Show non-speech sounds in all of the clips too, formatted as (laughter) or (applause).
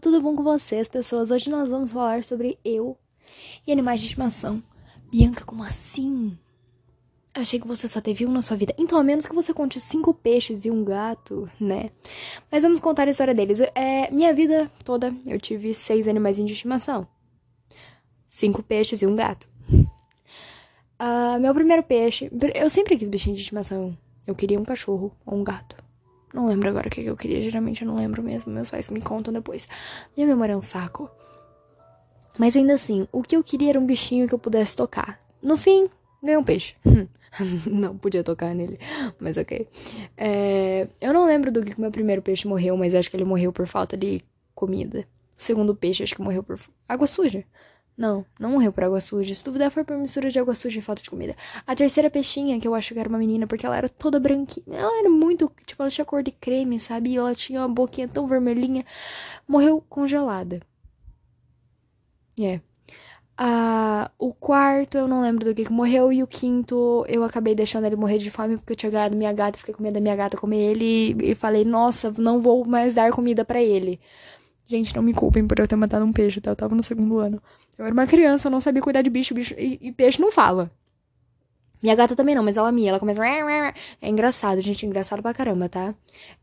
Tudo bom com vocês, pessoas? Hoje nós vamos falar sobre eu e animais de estimação. Bianca, como assim? Achei que você só teve um na sua vida. Então, a menos que você conte cinco peixes e um gato, né? Mas vamos contar a história deles. É, minha vida toda, eu tive seis animais de estimação. Cinco peixes e um gato. Uh, meu primeiro peixe... Eu sempre quis bichinho de estimação. Eu queria um cachorro ou um gato. Não lembro agora o que eu queria, geralmente eu não lembro mesmo. Meus pais me contam depois. Minha memória é um saco. Mas ainda assim, o que eu queria era um bichinho que eu pudesse tocar. No fim, ganhei um peixe. (laughs) não podia tocar nele, mas ok. É, eu não lembro do que o meu primeiro peixe morreu, mas acho que ele morreu por falta de comida. O segundo peixe acho que morreu por água suja. Não, não morreu por água suja. Se duvidar, foi por mistura de água suja e falta de comida. A terceira peixinha, que eu acho que era uma menina, porque ela era toda branquinha. Ela era muito. Tipo, ela tinha cor de creme, sabe? E ela tinha uma boquinha tão vermelhinha. Morreu congelada. É. Yeah. Ah, o quarto, eu não lembro do que, que morreu. E o quinto, eu acabei deixando ele morrer de fome porque eu tinha ganhado minha gata. Fiquei com medo da minha gata comer ele. E, falei, nossa, não vou mais dar comida para ele. Gente, não me culpem por eu ter matado um peixe, tá? Eu tava no segundo ano. Eu era uma criança, eu não sabia cuidar de bicho, bicho e, e peixe não fala. Minha gata também não, mas ela mia, ela começa. É engraçado, gente, é engraçado pra caramba, tá?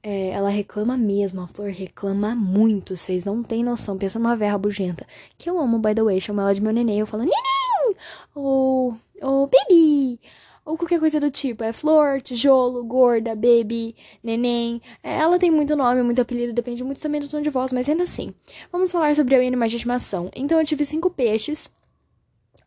É, ela reclama mesmo, a flor reclama muito, vocês não têm noção. Pensa numa verra bugenta. Que eu amo, by the way, chamo ela de meu neném. Eu falo, neném! Ou, ou, baby! Ou qualquer coisa do tipo. É flor, tijolo, gorda, baby, neném. É, ela tem muito nome, muito apelido, depende muito também do tom de voz, mas ainda assim. Vamos falar sobre eu e animais de. Então eu tive cinco peixes.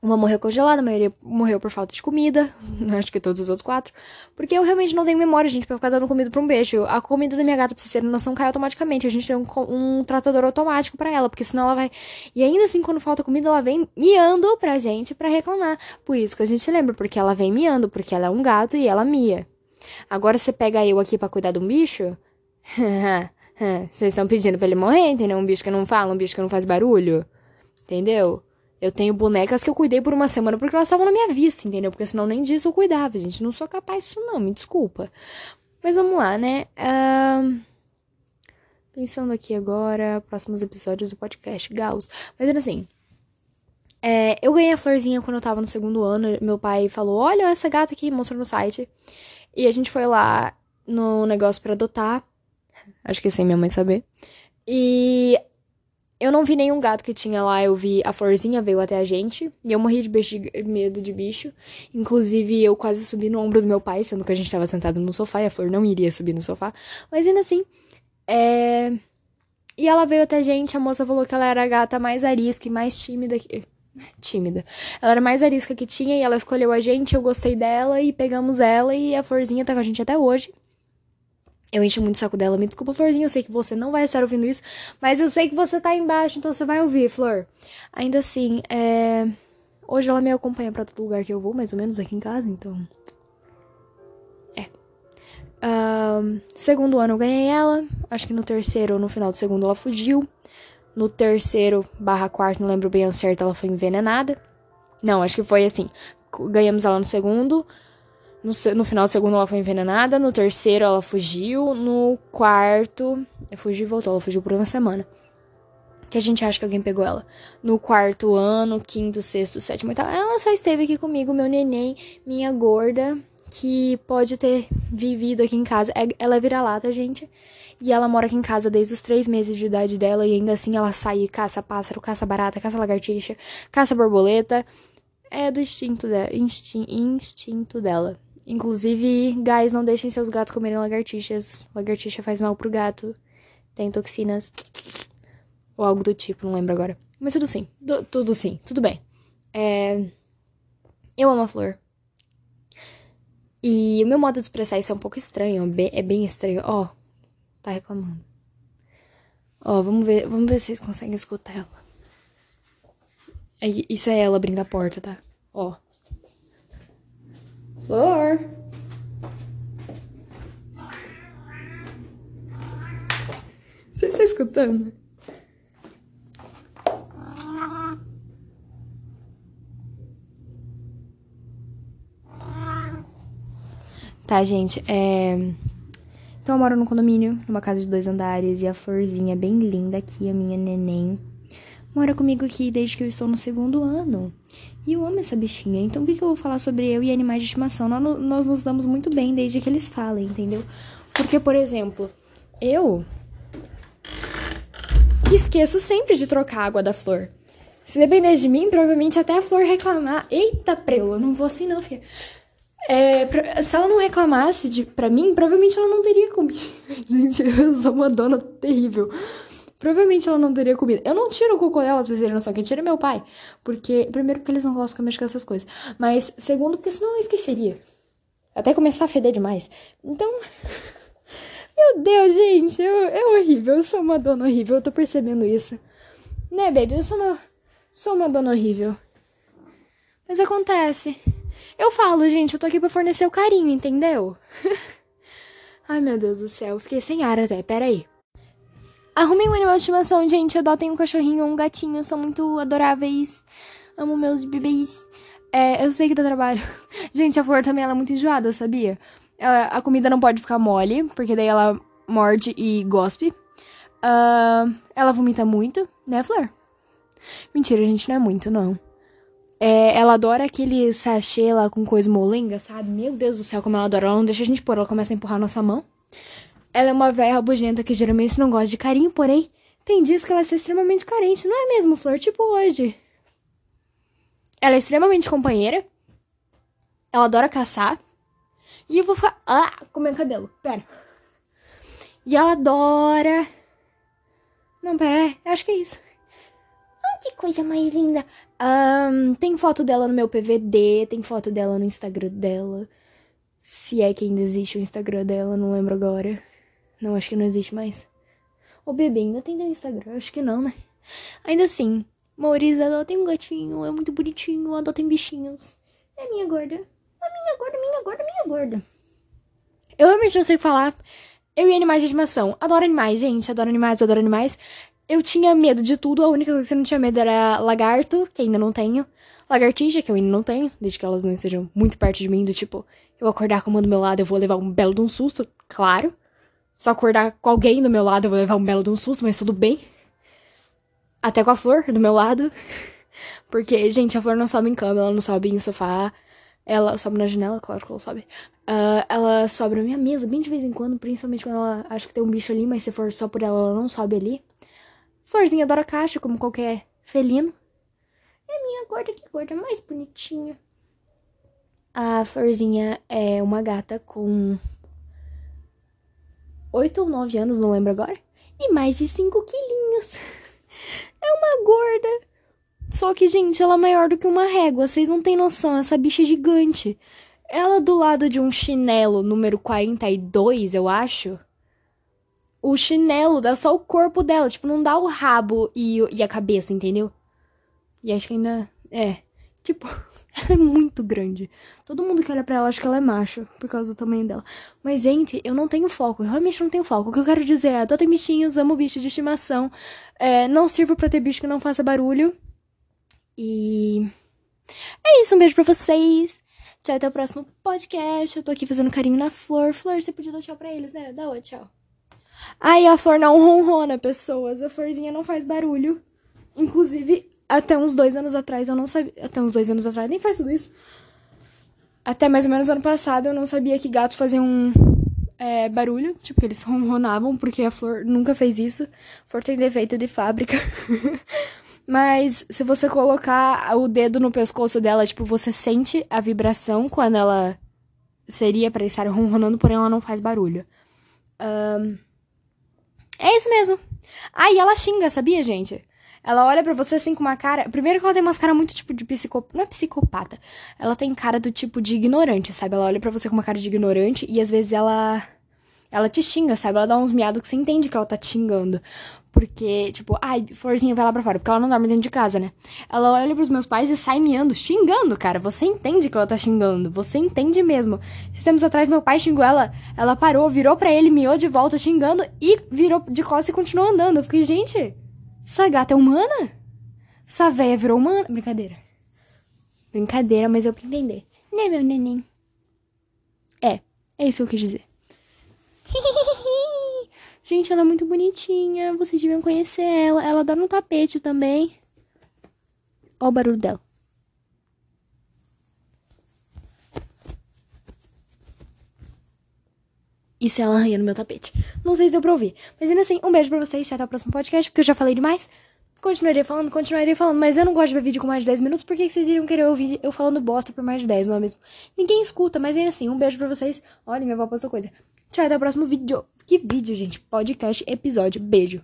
Uma morreu congelada, a maioria morreu por falta de comida. (laughs) Acho que todos os outros quatro. Porque eu realmente não tenho memória, gente, pra ficar dando comida pra um peixe. A comida da minha gata, pra vocês terem noção, cai automaticamente. A gente tem um, um tratador automático para ela, porque senão ela vai. E ainda assim, quando falta comida, ela vem miando pra gente pra reclamar. Por isso que a gente lembra, porque ela vem miando, porque ela é um gato e ela mia. Agora você pega eu aqui para cuidar de um bicho. (laughs) Vocês estão pedindo pra ele morrer, entendeu? Um bicho que não fala, um bicho que não faz barulho. Entendeu? Eu tenho bonecas que eu cuidei por uma semana porque elas estavam na minha vista, entendeu? Porque senão nem disso eu cuidava, gente. Não sou capaz disso, não, me desculpa. Mas vamos lá, né? Uh... Pensando aqui agora, próximos episódios do podcast Gauss. Mas era assim. É, eu ganhei a florzinha quando eu tava no segundo ano. Meu pai falou: Olha essa gata aqui, mostrou no site. E a gente foi lá no negócio para adotar. Acho que sem minha mãe saber. E eu não vi nenhum gato que tinha lá, eu vi a florzinha veio até a gente. E eu morri de, de medo de bicho. Inclusive, eu quase subi no ombro do meu pai, sendo que a gente tava sentado no sofá e a flor não iria subir no sofá. Mas ainda assim, é. E ela veio até a gente, a moça falou que ela era a gata mais arisca e mais tímida que. (laughs) Tímida. Ela era mais arisca que tinha e ela escolheu a gente, eu gostei dela e pegamos ela e a florzinha tá com a gente até hoje. Eu encho muito o saco dela. Me desculpa, Florzinha. Eu sei que você não vai estar ouvindo isso. Mas eu sei que você tá embaixo, então você vai ouvir, Flor. Ainda assim, é. Hoje ela me acompanha para todo lugar que eu vou, mais ou menos aqui em casa, então. É. Segundo ano eu ganhei ela. Acho que no terceiro ou no final do segundo ela fugiu. No terceiro barra quarto, não lembro bem ao certo, ela foi envenenada. Não, acho que foi assim. Ganhamos ela no segundo. No, no, final do segundo ela foi envenenada. No terceiro ela fugiu. No quarto. Fugiu e voltou. Ela fugiu por uma semana. Que a gente acha que alguém pegou ela. No quarto ano, quinto, sexto, sétimo e tal. Ela só esteve aqui comigo, meu neném, minha gorda. Que pode ter vivido aqui em casa. É, ela é vira-lata, gente. E ela mora aqui em casa desde os três meses de idade dela. E ainda assim ela sai e caça pássaro, caça barata, caça lagartixa, caça borboleta. É do instinto, de, instin, instinto dela. Inclusive, guys, não deixem seus gatos comerem lagartixas. Lagartixa faz mal pro gato. Tem toxinas. Ou algo do tipo, não lembro agora. Mas tudo sim. Tudo sim. Tudo bem. É... Eu amo a flor. E o meu modo de expressar isso é um pouco estranho. É bem estranho. Ó, oh, tá reclamando. Ó, oh, vamos ver, vamos ver se vocês conseguem escutar ela. É, isso é ela abrindo a porta, tá? Ó. Oh. Flor. Você está escutando? Tá, gente, é... Então eu moro num condomínio, numa casa de dois andares, e a florzinha bem linda aqui, a minha neném, mora comigo aqui desde que eu estou no segundo ano. E eu amo essa bichinha. Então o que, que eu vou falar sobre eu e animais de estimação? Nós, nós nos damos muito bem desde que eles falem, entendeu? Porque, por exemplo, eu esqueço sempre de trocar a água da flor. Se depender de mim, provavelmente até a flor reclamar. Eita, prelo, eu não vou assim não, filha. É, pra, se ela não reclamasse de, pra mim, provavelmente ela não teria comido. (laughs) Gente, eu sou uma dona terrível. Provavelmente ela não teria comido. Eu não tiro o cocô dela, pra vocês terem noção. Quem tira é meu pai. Porque, primeiro, porque eles não gostam que eu mexa com essas coisas. Mas, segundo, porque senão eu esqueceria. Até começar a feder demais. Então. (laughs) Meu Deus, gente. Eu, é horrível. Eu sou uma dona horrível. Eu tô percebendo isso. Né, baby? Eu sou uma. Sou uma dona horrível. Mas acontece. Eu falo, gente, eu tô aqui pra fornecer o carinho, entendeu? (laughs) Ai, meu Deus do céu. Fiquei sem ar até. Pera aí. Arrumem um animal de estimação, gente. Adotem um cachorrinho ou um gatinho. São muito adoráveis. Amo meus bebês. É, eu sei que dá trabalho. (laughs) Gente, a flor também ela é muito enjoada, sabia? Ela, a comida não pode ficar mole, porque daí ela morde e gospe. Uh, ela vomita muito, né, Flor? Mentira, gente, não é muito, não. É, ela adora aquele sachê lá com coisa molenga, sabe? Meu Deus do céu, como ela adora. Ela não deixa a gente pôr, ela começa a empurrar nossa mão. Ela é uma velha rabugenta que geralmente não gosta de carinho, porém, tem dias que ela é extremamente carente, não é mesmo, Flor? Tipo hoje. Ela é extremamente companheira. Ela adora caçar. E eu vou falar. Ah, comer cabelo. Pera. E ela adora. Não, pera, é, acho que é isso. Ah, que coisa mais linda. Um, tem foto dela no meu PVD, tem foto dela no Instagram dela. Se é que ainda existe o Instagram dela, não lembro agora. Não, acho que não existe mais. O bebê ainda tem no Instagram? Acho que não, né? Ainda assim, Maurício adota um gatinho, é muito bonitinho, adotem bichinhos. É minha gorda. A minha gorda, minha gorda, minha gorda. Eu realmente não sei falar. Eu e animais de estimação. Adoro animais, gente. Adoro animais, adoro animais. Eu tinha medo de tudo. A única coisa que eu não tinha medo era lagarto, que ainda não tenho. Lagartixa, que eu ainda não tenho, desde que elas não estejam muito perto de mim, do tipo, eu acordar com uma do meu lado, eu vou levar um belo de um susto, claro. Só acordar com alguém do meu lado eu vou levar um belo de um susto, mas tudo bem. Até com a flor do meu lado. (laughs) Porque, gente, a flor não sobe em cama, ela não sobe em sofá. Ela sobe na janela, claro que ela sobe. Uh, ela sobe na minha mesa, bem de vez em quando, principalmente quando ela acha que tem um bicho ali, mas se for só por ela, ela não sobe ali. Florzinha adora caixa, como qualquer felino. É minha gorda, que gorda mais bonitinha. A Florzinha é uma gata com 8 ou 9 anos, não lembro agora. E mais de 5 quilinhos. (laughs) É uma gorda. Só que, gente, ela é maior do que uma régua. Vocês não têm noção, essa bicha é gigante. Ela do lado de um chinelo número 42, eu acho. O chinelo dá só o corpo dela, tipo, não dá o rabo e, e a cabeça, entendeu? E acho que ainda. É. Tipo. (laughs) Ela é muito grande. Todo mundo que olha pra ela acha que ela é macho, por causa do tamanho dela. Mas, gente, eu não tenho foco. Eu realmente não tenho foco. O que eu quero dizer é: adotem bichinhos, amo bicho de estimação. É, não sirvo pra ter bicho que não faça barulho. E. É isso, um beijo pra vocês. Tchau, até o próximo podcast. Eu tô aqui fazendo carinho na flor. Flor, você podia dar tchau pra eles, né? Dá oi, tchau. Ai, a flor não ronrona, pessoas. A florzinha não faz barulho. Inclusive, até uns dois anos atrás eu não sabia. Até uns dois anos atrás, nem faz tudo isso. Até mais ou menos ano passado eu não sabia que gatos faziam um, é, barulho. Tipo, que eles ronronavam, porque a flor nunca fez isso. A flor tem defeito de fábrica. (laughs) Mas se você colocar o dedo no pescoço dela, tipo, você sente a vibração quando ela seria para estar ronronando, porém ela não faz barulho. Um... É isso mesmo. Ah, e ela xinga, sabia, gente? Ela olha para você assim com uma cara. Primeiro que ela tem umas cara muito tipo de psicopata. Não é psicopata. Ela tem cara do tipo de ignorante, sabe? Ela olha para você com uma cara de ignorante e às vezes ela. Ela te xinga, sabe? Ela dá uns miados que você entende que ela tá te xingando. Porque, tipo, ai, Florzinha vai lá pra fora, porque ela não dorme dentro de casa, né? Ela olha pros meus pais e sai miando, xingando, cara. Você entende que ela tá xingando. Você entende mesmo. Esses tempos atrás, meu pai xingou ela. Ela parou, virou pra ele, miou de volta, xingando e virou de costas e continuou andando. Eu fiquei, gente, essa gata é humana? Essa véia virou humana? Brincadeira. Brincadeira, mas eu pra entender. Né, meu neném? É, é isso que eu quis dizer. (laughs) Gente, ela é muito bonitinha. Vocês deviam conhecer ela. Ela dá no tapete também. Ó o barulho dela. Isso é ela arranhando meu tapete. Não sei se deu pra ouvir. Mas ainda assim, um beijo pra vocês. Até o próximo podcast, porque eu já falei demais. Continuaria falando, continuaria falando, mas eu não gosto de ver vídeo com mais de 10 minutos, por que vocês iriam querer ouvir eu falando bosta por mais de 10, não é mesmo? Ninguém escuta, mas ainda assim, um beijo pra vocês. Olha, minha avó postou coisa. Tchau, até o próximo vídeo. Que vídeo, gente? Podcast, episódio. Beijo.